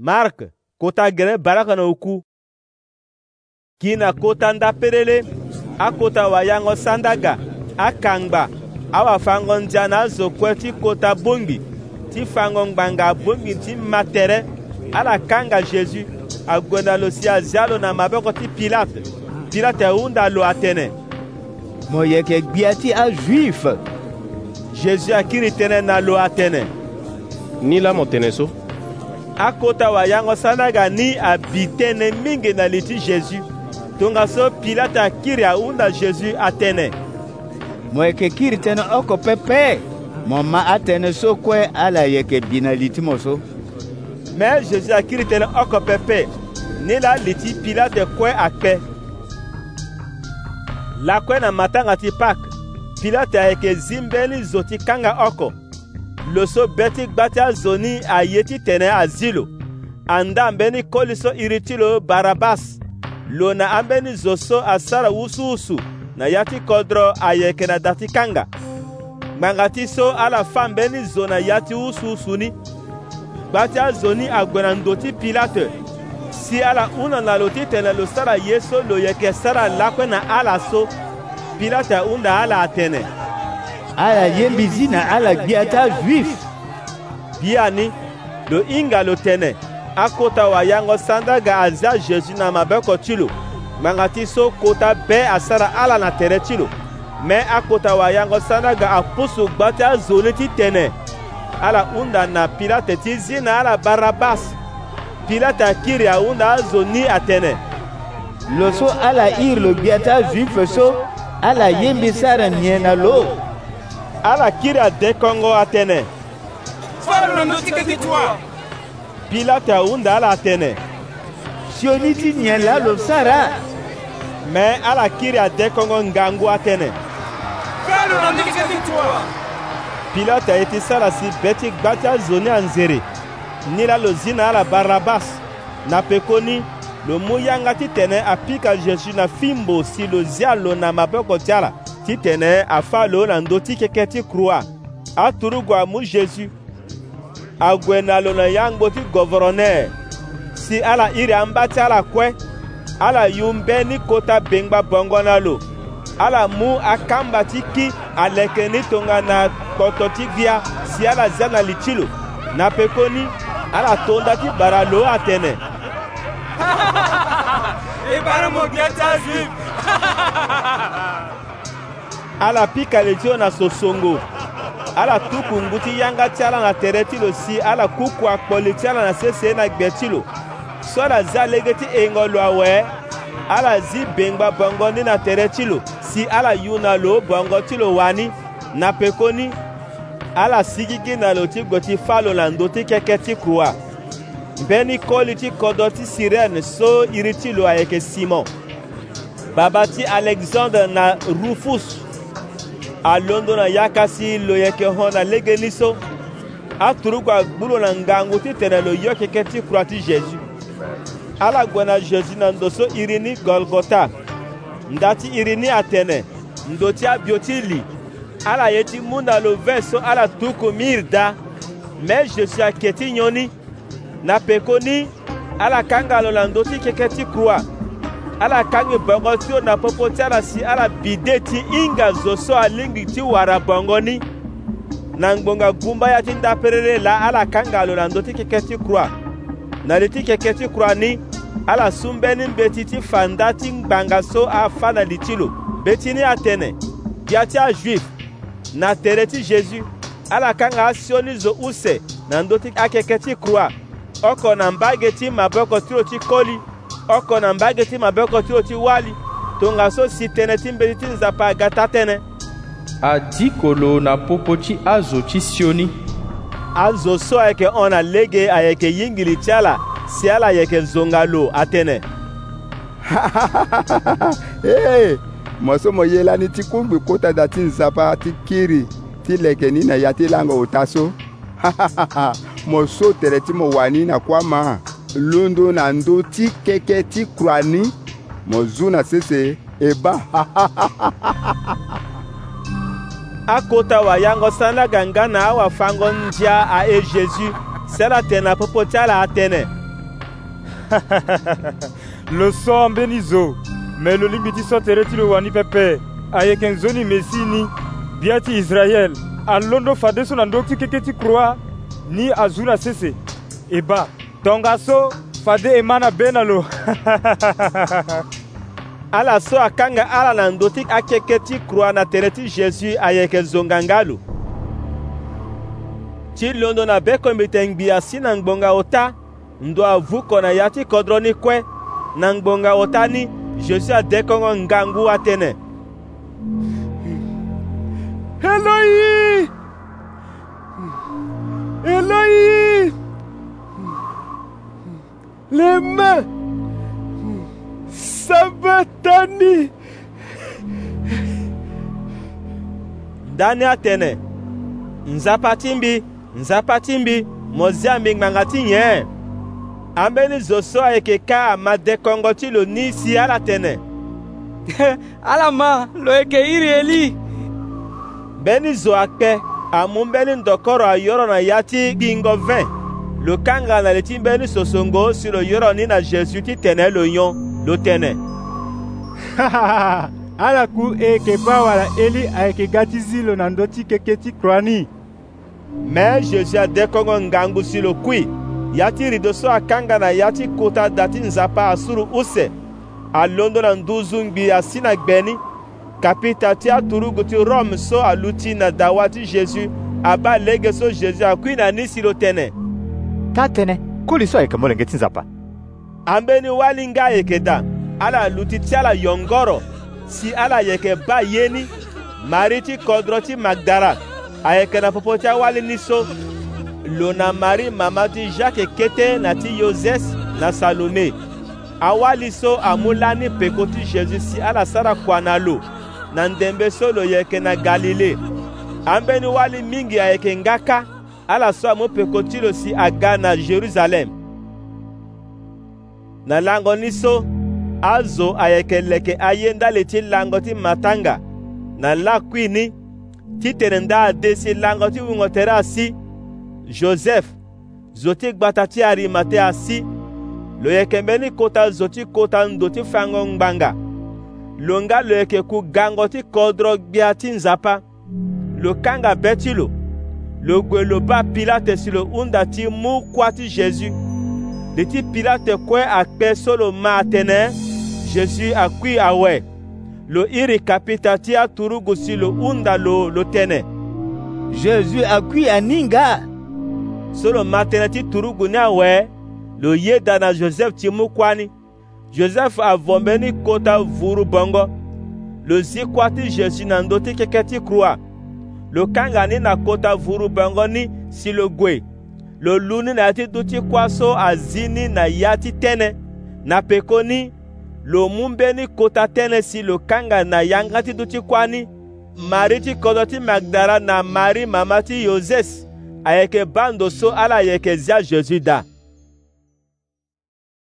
mark kota gɛrɛ bara kana uku kina kota nda perele akota wayango sandaga akangba awafango ndia na azokue ti kota bongi ti fango ngbanga bongi ti ma tere ala kanga jésus ague na lo si azia lo na maboko ti pilate pilate hunda lo atene mo yeke gbia ti ajuif jésus akiri tënë na lo atene ni la mo tene so akɔtawa yango sanaka ni abi tënë mingi na li ti jésus tongaso pilate akiri ahunda jésus atënë mo yeke kiri tënë oko pepe mo ma atënë so kue ala yeke bi na li ti mo so me jésus akiri tënë oko pepe ni la li ti pilate kue akpe lakue na matanga ti pâke pilate ayeke zi mbeni zo ti kanga oko loso bɛɛ ti gbati azoni a ye ti tene azilo anda an bɛ ni koliso iritilo barabas lona an bɛ ni zoso a sara wusuwusu na ya ti kɔ dɔrɔn a yɛ kɛnɛ dati kanga gbanga ti so ala fan bɛ ni zo na ya ti wusuwusu ni gbati azoni a gbɛnando ti pilate si ala una na lo ti tene lo sara ye so lo yɛ kɛ sara lakɔɛ na ala so pilate unda ala a tɛnɛ ala yembisi na ala gbi ata juif biani lo hinga lo tene akota wayango sandaga azia jésus na mabeko ti lo ngbanga ti so kota be asara ala na tere ti lo mê akota wayango sandaga apusu gba ti azoni ti tene ala hunda na pilate ti zi na ala barabas pilate akiri ahunda azo ni atene lo so ala iri lo gbia ti azuife so ala yembi sara mie na lo ala kiri den kɔngɔ atɛnɛ pilate unda ala atɛnɛ sioniti nyɛ la lo sara mɛ ala kiri den kɔngɔ ngangu atɛnɛ pilate iti sarasi beti gbati azoni anzere ni la lo zina ala barabas na pekoni lo mu yanga titene apika zesu na fimbo si lo zia lo na maboko ti ala titene tene afa lo na ndo ti keke ti krua aturu gua mu ague na lo na ya ti govoro si ala iri amba ti ala kue ala yu mbe ni kota bengba bongo na lo ala mu akamba ti ki aleke ni tongana kpoto ti gbia si ala zia na li ti lo na pekoni ala tonda ti bara lo atene ibara mo gbia ti ala pika le na sosongo ala tuku ngu ti yanga ti ala na tere ti lo si ala kuku akpoli ti ala na sese na gbe ti lo so la za lege ti hengo lo awe ala zi bengba bongo ni na tere ti lo si ala yu na lo bongo ti lo wani na pekoni ala sigigi na lo ti gbo ti fa lo na ndö ti keke ti krua mbeni koli ti kodo ti sirene so iri ti lo ayeke simon babâ ti alexandre na rufus alondo na ya kasi lo yeke hɔn na lege ni so aturu kua gbulo na ngangu titene lo yɔ keke ti ala gbe na jésus na ndo so iri ni golgota nda ti iri ni atene ndo ti abio ti ala ye mu na lo vɛ so ala tuku miri da mɛ jésus ake ti nyɔ na peko ni ala kanga na ndoti ti keke ala kangi bongo ti na popo ti ala si ala bide ti hinga zo so alingbi ti wara bongo ni na ngbonga gumba ya ti ndaperere la ala kanga lo na ndö ti keke ti kura na li ti keke ti kura ni ala sungbeni mbeti ti fanda ti ngbanga so afa na li ti lo be ti ni atene bia ti ajuif na tere ti jésus ala kanga asio ni zo use na ndö ti akeke ti kura oko na mbage ti maboko ti lo ti koli oko na mbage ti mabeko ti o ti wali tongaso si tënë ti mbeni ti nzapa aga ta tënë adikolo na popo ti azo ti sioni azo so ayeke hon na lege ayeke yingili ti ala si ala ayeke nzonga lo atënë hey, mo so mo ye lani ti kungbi kotata ti nzapa ti kiri ti leke ni na ya ti lango ota so mo so tere ti mo wani na kuâ ma londo na ndö ti keke ti kura ni mo zu na sese e ba akota wayango sani la ganga na awafango ndia ae jésus seli atene apopo ti ala atene lo so ambeni zo me lo lingbi ti so tere ti lo wani pepe ayeke nzoni mesi ni bia ti israel alondo fadeso na ndö ti keke ti croa ni azu na sese e ba tongaso so fade e ma na be na lo ala so akanga ala na ndö ti akeke ti kura na tere ti jésus ayeke zonga nga lo ti londo na beko mbi tene na ngbonga ota ndo avuko na ya ti kodro ni kue na ngbonga ota ni jésus ade ngangu atene eloi eloi les mains Sabatani. Daniel tene. Nzapatimbi, nzapatimbi, mozia mingbanga ti nye. Ambeni zoso ayeke ka ama dekongo ti lo n'isi ala tene. ala ma lo eke iri eli. beni zo akpe, amu mbeni ndokoro ayoro na ya ti gingo 20. lo kanga na le ti mbeni sosongo si lo yoro ni na jésus ti tene lo nyon lo tene ala ku e yeke ba wala eli ayeke ga ti zi lo na ndö ti keke ti kuraa ni me jésus adekongo ngangu si lo kui ya ti rido so akanga na ya ti kota da ti nzapa asuru use alondo na nduzu ngbi asi na gbe ni kapita ti aturugu ti rome so alu ti na dawa ti jésus abâ lege so jésus akui na ni si lo tene tatene kuli so ayeke molenge ti nzapa ambeni wali nga ayeke da ala luti ti ala yongoro si ala ayeke ba ye ni mari ti kodro ti magdara ayeke na popo ti awali ni so lo na mari mama ti jacques kete na ti yoses na salome awali so amû lani peko ti jésus si ala sara kua na lo na ndembe so lo yeke na galile ambeni wali mingi ayeke nga ka ala so amopekotilo si aga na jerusalemu na lango ni so azo ayeke leke aye nda lo ti lango ti matanga na lakui ni titene nda ade si lango ti hungo tere asi joseph zo ti gbata ti arimate asi lo yeke mbeni kota zo ti kota ndo ti fango ngbanga lo nga lo yeke ku gango ti kodro gbia ti nzapa lo kanga be ti lo logwelo ba pilate si lo hunda ti mu kuâ ti jésus li ti pilate kue akpe so lo maa tene jésus akui awe lo iri kapita ti aturugu si lo hunda lo lo tene jésus akui aninga so lo maa tënë ti turugu ni awe lo yeda na joseph ti mu kuâ ni joseph avombe ni kota vuru bongo lo zi kuâ ti jésus na ndö ti keke ti krua lukangani na kota vuru bongoni si lo gue lo luni na ya ti duti kuaso azini na ya ti tënë na pekoni lo mu mbeni kota tënë si lo kanga na yanga ti duti kuâ ni mari ti kodo ti magdara na mari mama ti yoses ayeke bando so ala ayeke zia jésus da